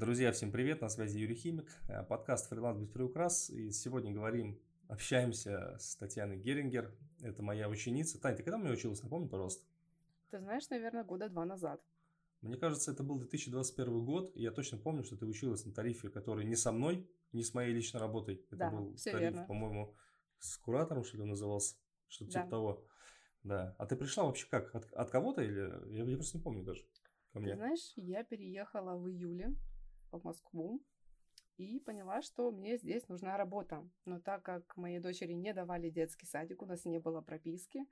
Друзья, всем привет, на связи Юрий Химик, э, подкаст «Фриланс без приукрас». И сегодня говорим, общаемся с Татьяной Герингер. Это моя ученица. Таня, ты когда мне училась, напомни, пожалуйста? Ты знаешь, наверное, года два назад. Мне кажется, это был 2021 год, и я точно помню, что ты училась на тарифе, который не со мной, не с моей личной работой. Это да, был все тариф, верно. по-моему, с куратором, что ли, он назывался, что-то Да. типа того. Да. А ты пришла вообще как? От, от кого-то или... Я, я просто не помню даже. Ко мне. Ты знаешь, я переехала в июле в Москву и поняла, что мне здесь нужна работа. Но так как моей дочери не давали детский садик, у нас не было прописки,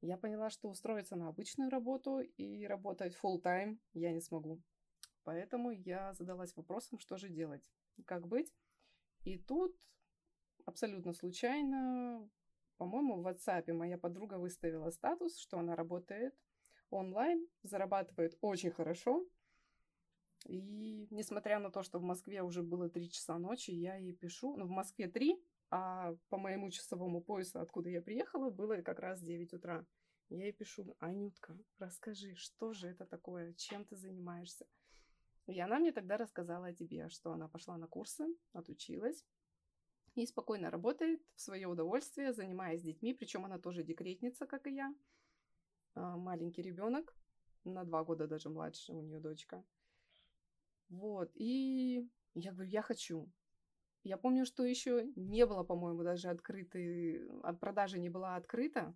я поняла, что устроиться на обычную работу и работать full time я не смогу. Поэтому я задалась вопросом, что же делать, как быть. И тут абсолютно случайно, по-моему, в WhatsApp моя подруга выставила статус, что она работает онлайн, зарабатывает очень хорошо. И несмотря на то, что в Москве уже было 3 часа ночи, я ей пишу, ну, в Москве 3, а по моему часовому поясу, откуда я приехала, было как раз 9 утра. Я ей пишу, Анютка, расскажи, что же это такое, чем ты занимаешься? И она мне тогда рассказала о тебе, что она пошла на курсы, отучилась и спокойно работает в свое удовольствие, занимаясь детьми, причем она тоже декретница, как и я. А, Маленький ребенок, на два года даже младше у нее дочка. Вот, и я говорю, я хочу. Я помню, что еще не было, по-моему, даже открытой, от продажи не была открыта,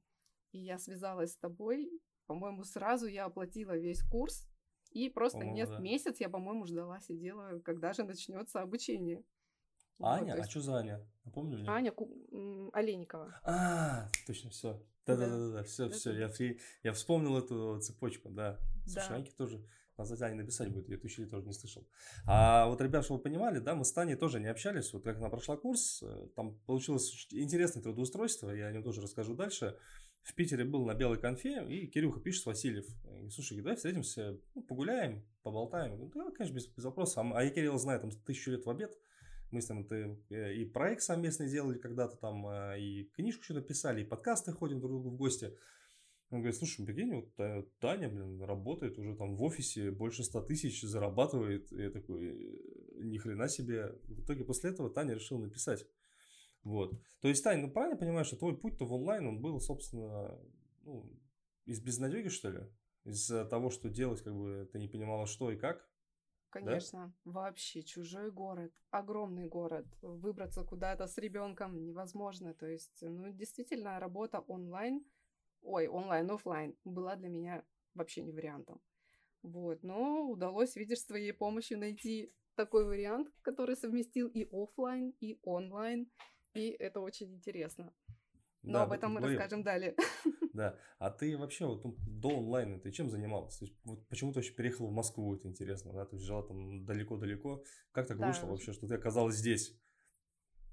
и я связалась с тобой. По-моему, сразу я оплатила весь курс, и просто не- да. месяц я, по-моему, ждала, сидела, когда же начнется обучение. Вот, Аня? то А есть что за Аня? Напомни мне. Аня Ку- Олейникова. А, точно, все. Да. Да-да-да, все, все. Я, вспомнил эту цепочку, да. Слушай, Да. Аньке тоже надо Ане написать будет, я эту еще тоже не слышал. А вот, ребят, чтобы вы понимали, да, мы с Таней тоже не общались. Вот как она прошла курс, э, там получилось интересное трудоустройство, я о нем тоже расскажу дальше. В Питере был на белой конфе, и Кирюха пишет, Васильев, э, слушай, давай встретимся, ну, погуляем, поболтаем. Я да, конечно, без, без вопросов. А А я Кирилла знаю, там, тысячу лет в обед. Мы с ним э, и проект совместный делали когда-то там, э, и книжку что-то писали, и подкасты ходим друг другу в гости. Он говорит, слушай, прикинь, вот Та- Таня, блин, работает уже там в офисе, больше 100 тысяч зарабатывает. И я такой, «Э, ни хрена себе. В итоге после этого Таня решила написать. Вот. То есть, Таня, ну правильно понимаешь, что твой путь-то в онлайн, он был, собственно, ну, из безнадеги, что ли? Из-за того, что делать, как бы, ты не понимала, что и как? Конечно, вообще чужой город, огромный город, выбраться куда-то с ребенком невозможно. То есть, ну, действительно, работа онлайн, ой, онлайн, оффлайн была для меня вообще не вариантом. Вот, но удалось, видишь, с твоей помощью найти такой вариант, который совместил и оффлайн, и онлайн, и это очень интересно. Но Да, об этом мы говорим. расскажем далее. Да. А ты вообще вот ну, до онлайна ты чем занималась? То есть, вот почему ты вообще переехала в Москву, это интересно, да? Ты жила там далеко-далеко. Как так Да. вышло вообще, что ты оказалась здесь?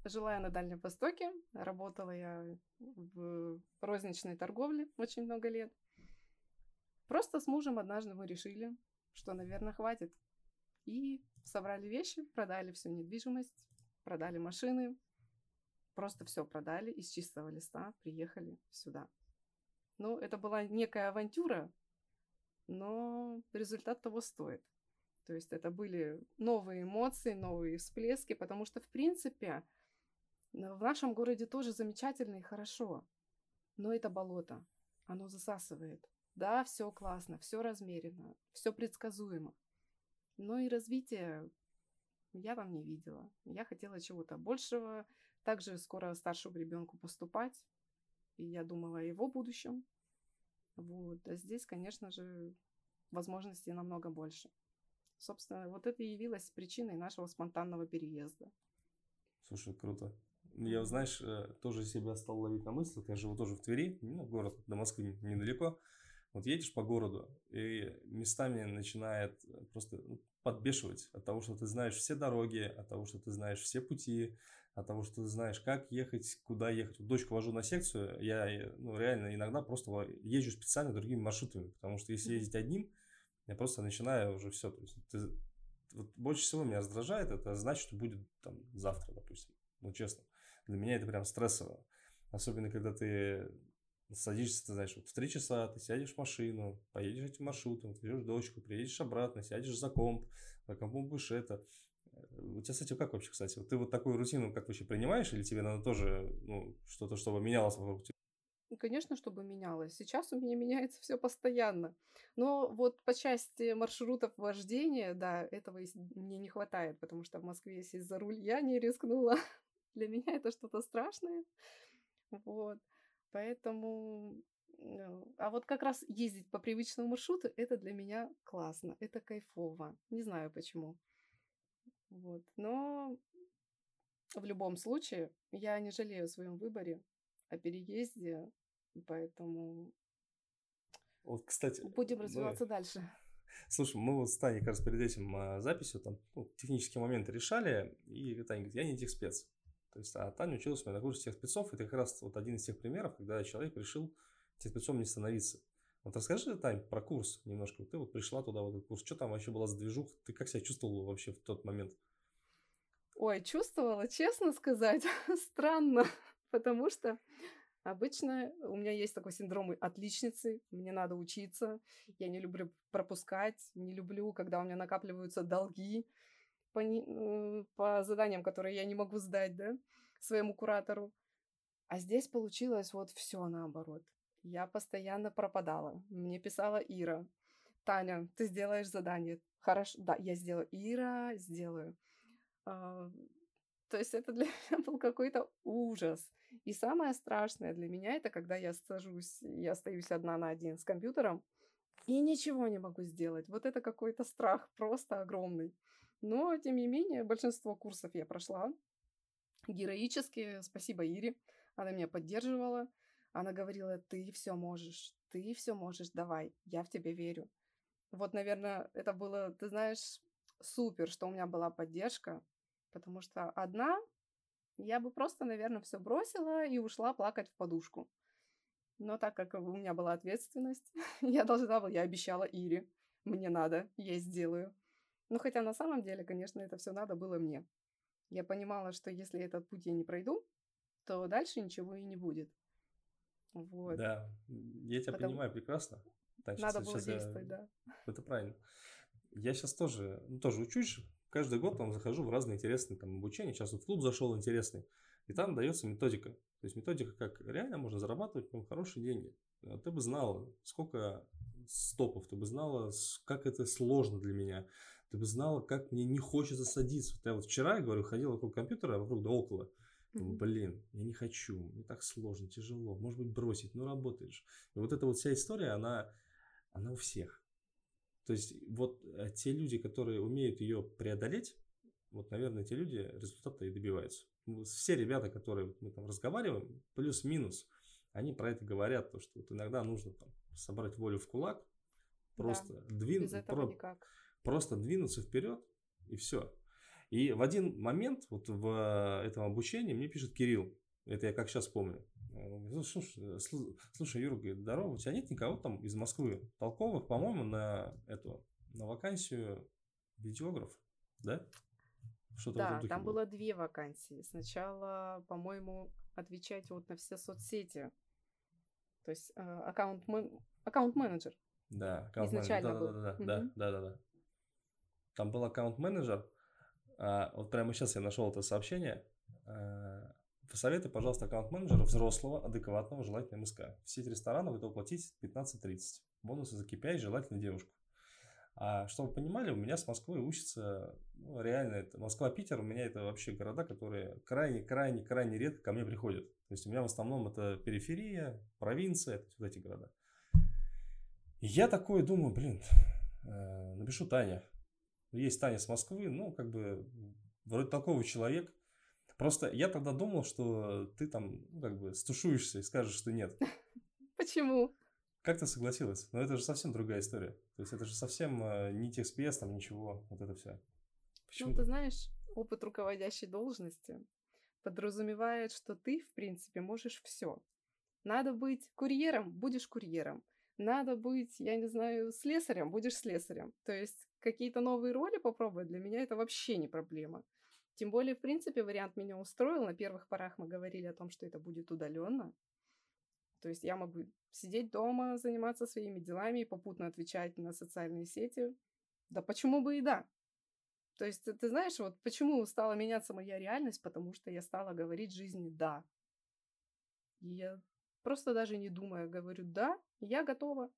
Жила я на Дальнем Востоке, работала я в розничной торговле очень много лет. Просто с мужем однажды мы решили, что, наверное, хватит. И собрали вещи, продали всю недвижимость, продали машины, просто все продали из чистого листа, приехали сюда. Ну, это была некая авантюра, но результат того стоит. То есть это были новые эмоции, новые всплески, потому что, в принципе, в нашем городе тоже замечательно и хорошо. Но это болото. Оно засасывает. Да, все классно, все размеренно, все предсказуемо. Но и развития я там не видела. Я хотела чего-то большего. Также скоро старшему ребенку поступать. И я думала о его будущем. Вот. А здесь, конечно же, возможностей намного больше. Собственно, вот это и явилось причиной нашего спонтанного переезда. Слушай, круто. Я, знаешь, э, тоже себя стал ловить на мысли. Я живу тоже в Твери, ну, город до Москвы недалеко. Вот едешь по городу, и местами начинает просто ну, подбешивать от того, что ты знаешь все дороги, от того, что ты знаешь все пути, от того, что ты знаешь, как ехать, куда ехать. Вот дочку вожу на секцию, я э, ну, реально иногда просто езжу специально другими маршрутами, потому что если ездить одним, я просто начинаю уже все. То есть ты- вот больше всего меня раздражает, это значит, что будет там завтра, допустим. Ну, честно. Для меня это прям стрессово. Особенно, когда ты садишься, ты знаешь, вот в 3 часа ты сядешь в машину, поедешь этим маршрутом, отвезешь дочку, приедешь обратно, сядешь за комп, по кому будешь это. У тебя с этим как вообще, кстати? Ты вот такую рутину как вообще принимаешь, или тебе надо тоже ну, что-то, чтобы менялось вокруг тебя? Ну, конечно, чтобы менялось. Сейчас у меня меняется все постоянно. Но вот по части маршрутов вождения, да, этого мне не хватает, потому что в Москве сесть за руль я не рискнула. Для меня это что-то страшное. Вот. Поэтому... Ну, а вот как раз ездить по привычному маршруту, это для меня классно, это кайфово. Не знаю почему. Вот. Но в любом случае, я не жалею о своем выборе, о переезде, поэтому вот, кстати, будем развиваться да. дальше. Слушай, мы вот с Таней как раз перед этим а, записью там ну, технические моменты решали, и Таня говорит, я не техспец. То есть, а Таня училась у меня на курсе техспецов, и это как раз вот один из тех примеров, когда человек решил техспецом не становиться. Вот расскажи, Тань, про курс немножко. Ты вот пришла туда, в этот курс. Что там вообще была за движуха? Ты как себя чувствовала вообще в тот момент? Ой, чувствовала, честно сказать, странно, потому что обычно у меня есть такой синдром отличницы, мне надо учиться, я не люблю пропускать, не люблю, когда у меня накапливаются долги по, э, по заданиям, которые я не могу сдать, да, своему куратору. А здесь получилось вот все наоборот. Я постоянно пропадала. Мне писала Ира. Таня, ты сделаешь задание. Хорошо, да, я сделаю. Ира, сделаю. А, то есть это для меня был какой-то ужас. И самое страшное для меня это когда я сажусь, я остаюсь одна на один с компьютером и ничего не могу сделать. Вот это какой-то страх просто огромный. Но, тем не менее, большинство курсов я прошла героически. Спасибо Ире. Она меня поддерживала. Она говорила, ты все можешь, ты все можешь, давай, я в тебя верю. Вот, наверное, это было, ты знаешь, супер, что у меня была поддержка, потому что одна я бы просто, наверное, все бросила и ушла плакать в подушку. Но так как у меня была ответственность, я должна была, я обещала Ире, мне надо, я сделаю. Ну, хотя на самом деле, конечно, это все надо было мне. Я понимала, что если этот путь я не пройду, то дальше ничего и не будет. Вот. Да, я тебя Потому... понимаю прекрасно. Значит, Надо было действовать, я... да. Это правильно. Я сейчас тоже, ну, тоже учусь. Каждый год там захожу в разные интересные там обучения. Сейчас вот в клуб зашел интересный. И там дается методика. То есть методика, как реально можно зарабатывать прям хорошие деньги. А ты бы знала, сколько стопов, ты бы знала, как это сложно для меня. Ты бы знала, как мне не хочется садиться. Вот я вот вчера, я говорю, ходил вокруг компьютера, вокруг да около. Думаю, блин, я не хочу, мне так сложно, тяжело, может быть бросить, но работаешь. И вот эта вот вся история, она, она у всех. То есть вот э, те люди, которые умеют ее преодолеть, вот, наверное, те люди результата и добиваются. Ну, все ребята, которые мы там разговариваем, плюс-минус, они про это говорят, то, что вот иногда нужно там собрать волю в кулак, просто да, двинуться, про, просто двинуться вперед и все. И в один момент вот в этом обучении мне пишет Кирилл, это я как сейчас помню, слушай, слушай Юра, говорит, здорово, у тебя нет никого там из Москвы толковых, по-моему, на эту, на вакансию видеограф, да? Что-то да, там было. было две вакансии. Сначала, по-моему, отвечать вот на все соцсети. То есть э, аккаунт, аккаунт-менеджер. Да, аккаунт-менеджер. Да, да, да, да, да, да, да. Там был аккаунт-менеджер, а, вот прямо сейчас я нашел это сообщение. А, посоветуй, пожалуйста, аккаунт-менеджера взрослого, адекватного, желательно МСК. В сети ресторанов это уплатить 15-30. Бонусы за KPI, желательно девушку. А чтобы вы понимали, у меня с Москвой учится, ну, реально, это Москва-Питер, у меня это вообще города, которые крайне-крайне-крайне редко ко мне приходят. То есть у меня в основном это периферия, провинция, это вот эти города. И я такой думаю, блин, э, напишу Таня, есть Таня с Москвы, ну, как бы, вроде толковый человек. Просто я тогда думал, что ты там, ну, как бы, стушуешься и скажешь, что нет. Почему? Как ты согласилась? Но это же совсем другая история. То есть это же совсем э, не техспец, там ничего, вот это все. Почему? Ну, ты знаешь, опыт руководящей должности подразумевает, что ты, в принципе, можешь все. Надо быть курьером, будешь курьером. Надо быть, я не знаю, слесарем, будешь слесарем. То есть какие-то новые роли попробовать, для меня это вообще не проблема. Тем более, в принципе, вариант меня устроил. На первых порах мы говорили о том, что это будет удаленно. То есть я могу сидеть дома, заниматься своими делами и попутно отвечать на социальные сети. Да почему бы и да? То есть, ты знаешь, вот почему стала меняться моя реальность, потому что я стала говорить жизни «да». И я просто даже не думая говорю «да, я готова».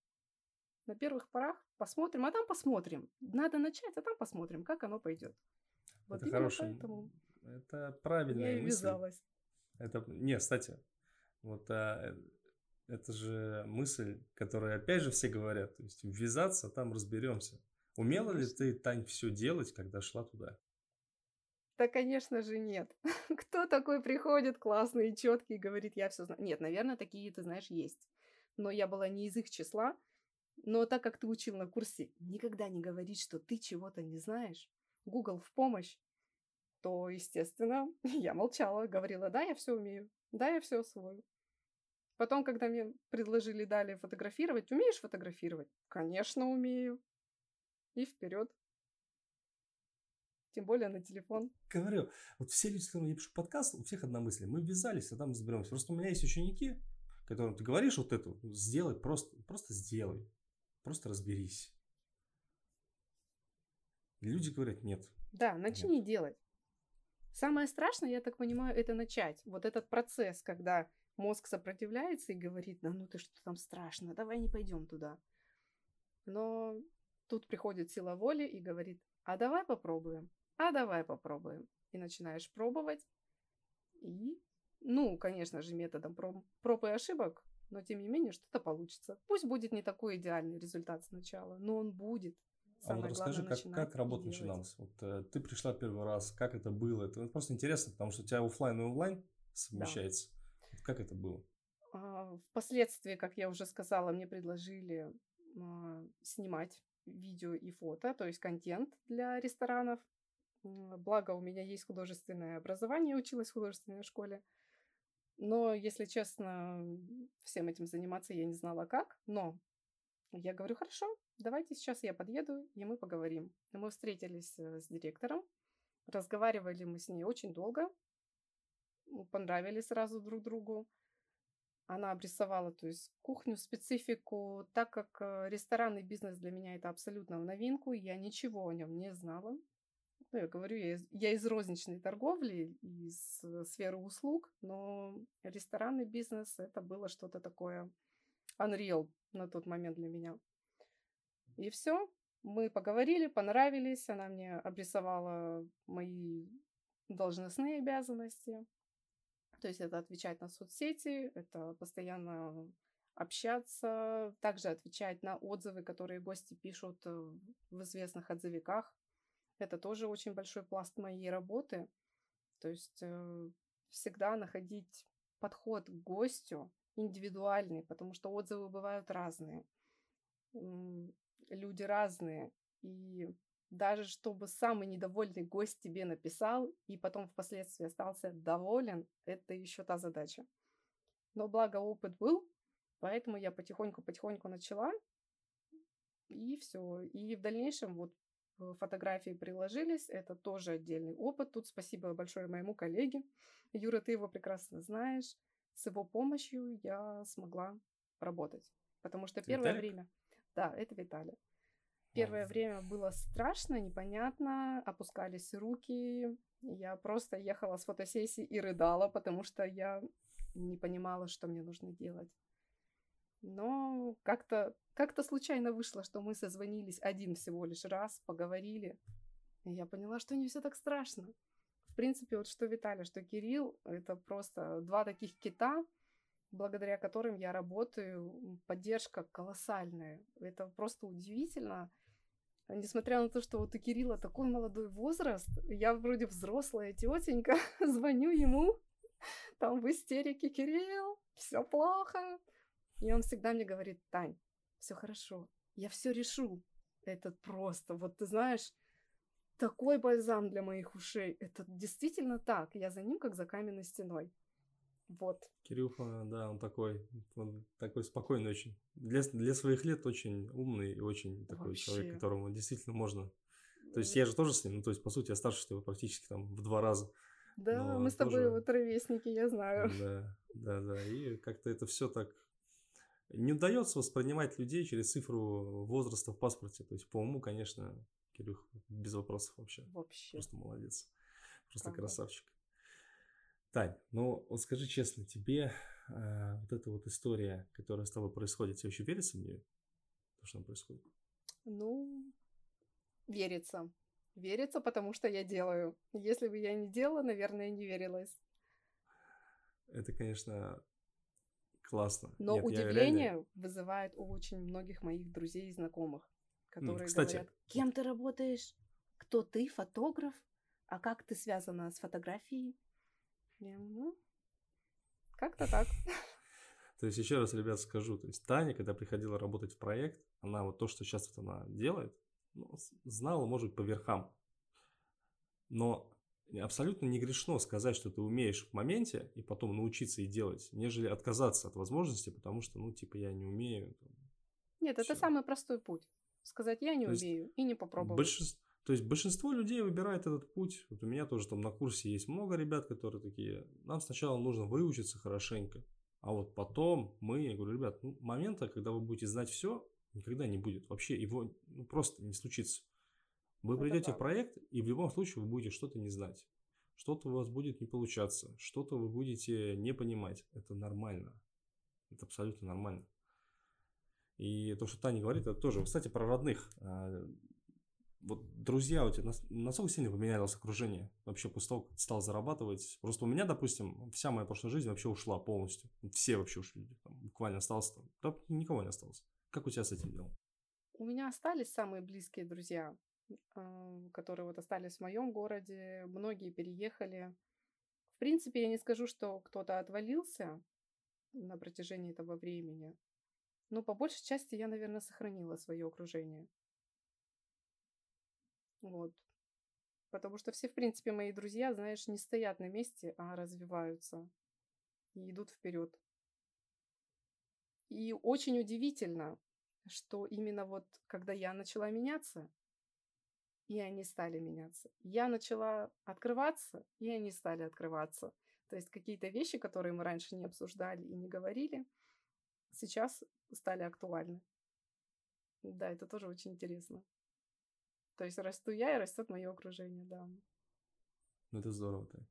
На первых порах посмотрим, а там посмотрим. Надо начать, а там посмотрим, как оно пойдет. Вот это хороший, поэтому это правильная я и мысль. ввязалась. Это, не, кстати, вот а, это же мысль, которую опять же все говорят, то есть ввязаться, там разберемся. Умела ли ты, Тань, все делать, когда шла туда? Да, конечно же, нет. Кто такой приходит классный и четкий и говорит, я все знаю? Нет, наверное, такие, ты знаешь, есть. Но я была не из их числа. Но так как ты учил на курсе никогда не говорить, что ты чего-то не знаешь, Google в помощь, то, естественно, я молчала, говорила, да, я все умею, да, я все освою. Потом, когда мне предложили далее фотографировать, умеешь фотографировать? Конечно, умею и вперед. Тем более на телефон. Говорю, вот все люди, с которыми я пишу подкаст, у всех одна мысль. Мы ввязались, а там разберемся. Просто у меня есть ученики, которым ты говоришь вот эту, сделай, просто, просто сделай. Просто разберись. И люди говорят, нет. Да, начни нет. делать. Самое страшное, я так понимаю, это начать. Вот этот процесс, когда мозг сопротивляется и говорит, да ну ты что там страшно, давай не пойдем туда. Но Тут приходит сила воли и говорит, а давай попробуем, а давай попробуем. И начинаешь пробовать. И, ну, конечно же, методом проб, проб и ошибок, но тем не менее что-то получится. Пусть будет не такой идеальный результат сначала, но он будет. Самое а вот расскажи, как, как работа начиналась? Вот э, ты пришла первый раз, как это было? Это просто интересно, потому что у тебя офлайн и онлайн совмещается. Да. Вот как это было? А, впоследствии, как я уже сказала, мне предложили а, снимать видео и фото, то есть контент для ресторанов. Благо, у меня есть художественное образование, училась в художественной школе. Но, если честно, всем этим заниматься я не знала как. Но я говорю, хорошо, давайте сейчас я подъеду, и мы поговорим. И мы встретились э, с директором, разговаривали мы с ней очень долго, понравились сразу друг другу. Она обрисовала, то есть кухню, специфику, так как э, ресторанный бизнес для меня это абсолютно в новинку, я ничего о нем не знала. Ну, я говорю, я из, я из розничной торговли, из э, сферы услуг, но ресторанный бизнес это было что-то такое unreal на тот момент для меня. И все, мы поговорили, понравились, она мне обрисовала мои должностные обязанности, то есть это отвечать на соцсети, это постоянно общаться, также отвечать на отзывы, которые гости пишут э, в известных отзывиках. Это тоже очень большой пласт моей работы. То есть э, всегда находить подход к гостю индивидуальный, потому что отзывы бывают разные. Люди разные. И даже чтобы самый недовольный гость тебе написал и потом впоследствии остался доволен, это еще та задача. Но благо опыт был, поэтому я потихоньку-потихоньку начала, и все. И в дальнейшем вот фотографии приложились, это тоже отдельный опыт. Тут спасибо большое моему коллеге. Юра, ты его прекрасно знаешь. С его помощью я смогла работать. Потому что первое Виталик? время... Да, это Виталий. Первое время было страшно, непонятно, опускались руки. Я просто ехала с фотосессии и рыдала, потому что я не понимала, что мне нужно делать. Но как-то как случайно вышло, что мы созвонились один всего лишь раз, поговорили. И я поняла, что не все так страшно. В принципе, вот что Виталий, что Кирилл, это просто два таких кита, благодаря которым я работаю. Поддержка колоссальная. Это просто удивительно. Несмотря на то, что вот у Кирилла такой молодой возраст, я вроде взрослая тетенька, звоню ему, там в истерике, Кирилл, все плохо. И он всегда мне говорит, Тань, все хорошо, я все решу. Это просто, вот ты знаешь, такой бальзам для моих ушей. Это действительно так. Я за ним, как за каменной стеной. Вот. Кирюха, да, он такой, он такой спокойный очень. Для, для своих лет очень умный и очень такой Вообще. человек, которому действительно можно... То есть я же тоже с ним, ну то есть по сути я старше его практически там в два раза. Да, Но мы с тобой тоже... вот ровесники, я знаю. Да, да, да. И как-то это все так не удается воспринимать людей через цифру возраста в паспорте. То есть по уму, конечно, Кирюх, без вопросов вообще. Вообще. Просто молодец. Просто Правда. красавчик. Тань, ну вот скажи честно, тебе э, вот эта вот история, которая с тобой происходит, тебе еще верится в нее? То, что она происходит? Ну, верится. Верится, потому что я делаю. Если бы я не делала, наверное, не верилась. Это, конечно, классно. Но Нет, удивление реально- вызывает у очень многих моих друзей и знакомых, которые кстати, говорят, кем ты работаешь? Кто ты? Фотограф? А как ты связана с фотографией? Я, ну, как-то так. То есть, еще раз, ребят, скажу, то есть Таня, когда приходила работать в проект, она вот то, что сейчас вот она делает, ну, знала, может быть, по верхам. Но абсолютно не грешно сказать, что ты умеешь в моменте, и потом научиться и делать, нежели отказаться от возможности, потому что, ну, типа, я не умею. там. Нет, это Всё. самый простой путь. Сказать, я не То есть умею, и не попробовать. Большинство, то есть большинство людей выбирает этот путь. Вот у меня тоже там на курсе есть много ребят, которые такие, нам сначала нужно выучиться хорошенько, а вот потом мы, я говорю, ребят, ну, момента, когда вы будете знать все, никогда не будет. Вообще его ну, просто не случится. Вы Это придете в правда. проект, и в любом случае вы будете что-то не знать. Что-то у вас будет не получаться, что-то вы будете не понимать. Это нормально. Это абсолютно нормально. И то, что Таня говорит, это тоже, кстати, про родных. А, Вот друзья у тебя, нас- насколько сильно поменялось окружение вообще после того, как ты стал зарабатывать? Просто у меня, допустим, вся моя прошлая жизнь вообще ушла полностью. Все вообще ушли. Там буквально осталось там. Да, никого не осталось. Как у тебя с этим делом? У меня остались самые близкие друзья, которые вот остались в моем городе. Многие переехали. В принципе, я не скажу, что кто-то отвалился на протяжении этого времени. Но по большей части я, наверное, сохранила свое окружение. Вот. Потому что все, в принципе, мои друзья, знаешь, не стоят на месте, а развиваются и идут вперед. И очень удивительно, что именно вот когда я начала меняться, и они стали меняться. Я начала открываться, и они стали открываться. То есть какие-то вещи, которые мы раньше не обсуждали и не говорили, сейчас стали актуальны. Да, это тоже очень интересно. То есть расту я, и растет мое окружение, да. Ну, это здорово. Тань.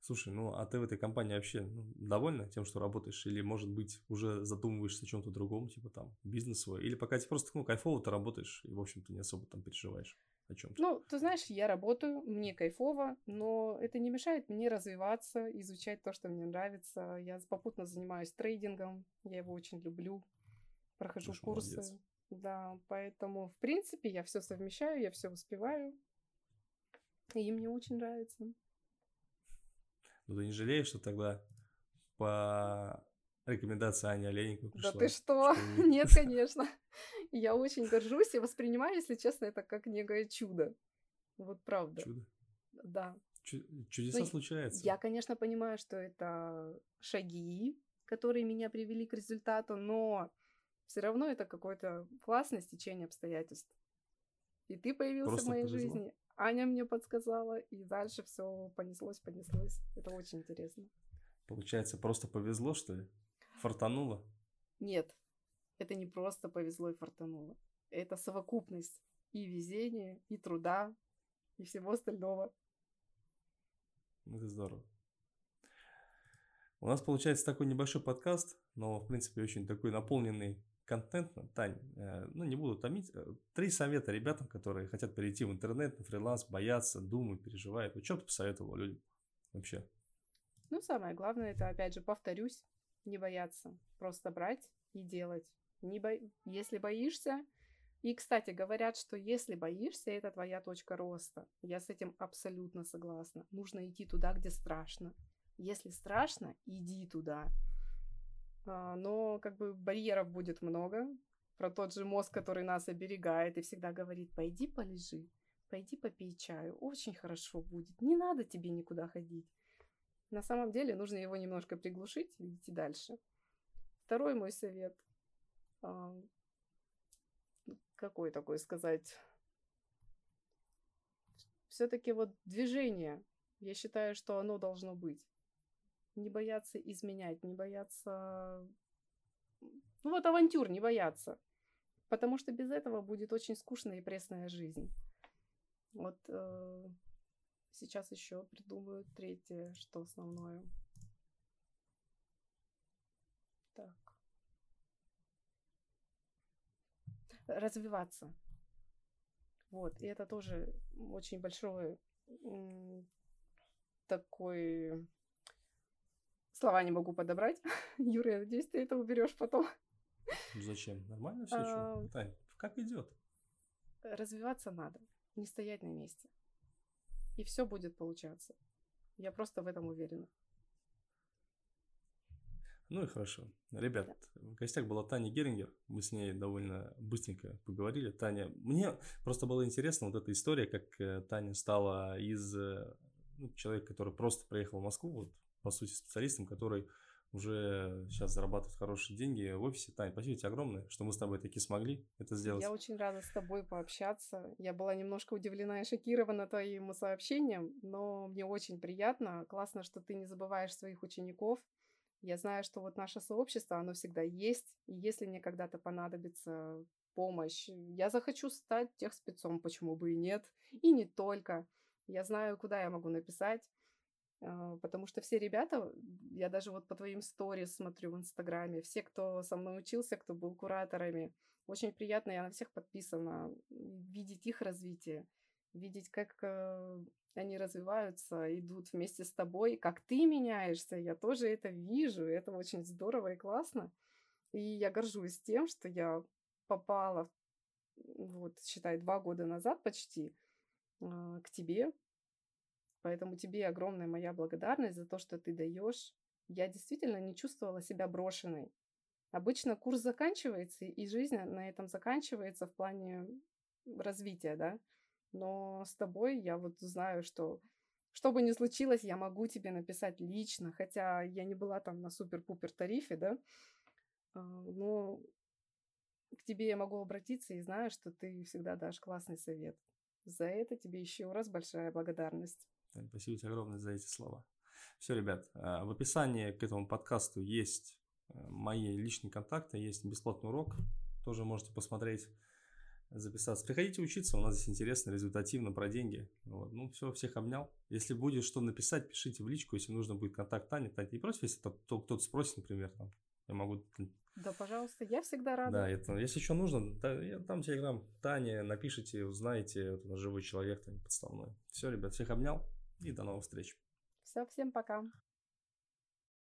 Слушай, ну а ты в этой компании вообще ну, довольна тем, что работаешь? Или, может быть, уже задумываешься о чем-то другом, типа там бизнес свой? Или пока тебе просто ну, кайфово ты работаешь, и, в общем-то, не особо там переживаешь о чем-то? Ну, ты знаешь, я работаю, мне кайфово, но это не мешает мне развиваться, изучать то, что мне нравится. Я попутно занимаюсь трейдингом, я его очень люблю, прохожу Слушай, курсы. молодец. Да, поэтому, в принципе, я все совмещаю, я все успеваю. И мне очень нравится. Ну, ты не жалеешь, что тогда по рекомендации Ани Олейниковой Да пришла? ты что? школу? Нет, конечно. Я очень горжусь и воспринимаю, если честно, это как некое чудо. Вот правда. Чудо. Да. Чу- Чудеса Ну, случаются. Я, конечно, понимаю, что это шаги, которые меня привели к результату, но все равно это какое-то классное стечение обстоятельств. И ты появился Просто в моей повезло. жизни, Аня мне подсказала, и дальше все понеслось, понеслось. Это очень интересно. Получается, просто повезло, что ли? Фартануло? Нет, это не просто повезло и фартануло. Это совокупность и везения, и труда, и всего остального. Это здорово. У нас получается такой небольшой подкаст, но, в принципе, очень такой наполненный контентно. Тань, э, ну, не буду томить. Э, Три совета ребятам, которые хотят перейти в интернет, на фриланс, боятся, думают, переживают. Вот что ты посоветовал людям вообще? Ну, самое главное, это, опять же, повторюсь, не бояться. Просто брать и делать. Не бо... Если боишься... И, кстати, говорят, что если боишься, это твоя точка роста. Я с этим абсолютно согласна. Нужно идти туда, где страшно. Если страшно, иди туда. А, Но как бы барьеров будет много. Про тот же мозг, который нас оберегает и всегда говорит, пойди полежи, пойди попей чаю, очень хорошо будет, не надо тебе никуда ходить. На самом деле нужно его немножко приглушить и идти дальше. Второй мой совет. Какой такой сказать? Все-таки вот движение. Я считаю, что оно должно быть. Не бояться изменять, не бояться... Ну вот авантюр не бояться. Потому что без этого будет очень скучная и пресная жизнь. Вот э, сейчас еще придумаю третье, что основное. Так. Развиваться. Вот, и это тоже очень большой такой... Слова не могу подобрать. Юра, я надеюсь, ты это уберешь потом. Зачем? Нормально все? А... Тань, как идет? Развиваться надо, не стоять на месте. И все будет получаться. Я просто в этом уверена. Ну и хорошо. Ребят, да. в гостях была Таня Герингер. Мы с ней довольно быстренько поговорили. Таня, мне просто было интересно вот эта история, как э, Таня стала из э, ну, человека, который просто приехал в Москву, вот, по сути, специалистом, который уже сейчас зарабатывает хорошие деньги в офисе. Таня, спасибо тебе огромное, что мы с тобой таки смогли это сделать. Я очень рада с тобой пообщаться. Я была немножко удивлена и шокирована твоим сообщением, но мне очень приятно. Классно, что ты не забываешь своих учеников. Я знаю, что вот наше сообщество, оно всегда есть. И если мне когда-то понадобится помощь, я захочу стать тех спецом, почему бы и нет. И не только. Я знаю, куда я могу написать. А, потому что все ребята, я даже вот по твоим сторис смотрю в Инстаграме, все, кто со мной учился, кто был кураторами, очень приятно, я на всех подписана, видеть их развитие, видеть, как э, они развиваются, идут вместе с тобой, как ты меняешься, я тоже это вижу, это очень здорово и классно. И я горжусь тем, что я попала, вот, считай, два года назад почти, а, к тебе, Поэтому тебе огромная моя благодарность за то, что ты даешь. Я действительно не чувствовала себя брошенной. Обычно курс заканчивается, и жизнь на этом заканчивается в плане развития, да. Но с тобой я вот знаю, что что бы ни случилось, я могу тебе написать лично, хотя я не была там на супер-пупер тарифе, да, а, но к тебе я могу обратиться и знаю, что ты всегда дашь классный совет. За это тебе еще раз большая благодарность. Спасибо тебе огромное за эти слова. Все, ребят, а, в описании к этому подкасту есть э, мои личные контакты, есть бесплатный урок, тоже можете посмотреть, записаться. Приходите учиться, у нас здесь интересно, результативно, про деньги. Вот. Ну, все, всех обнял. Если будет что написать, пишите в личку, если нужно будет контакт Тани. Таня, не против, если кто-то спросит, например, там, я могу... Да, пожалуйста, я всегда рада. Да, это, если еще нужно, да, я там телеграм Таня, напишите, узнаете, вот, живой человек, там, подставной. Все, ребят, всех обнял. И до новых встреч. Все, всем пока.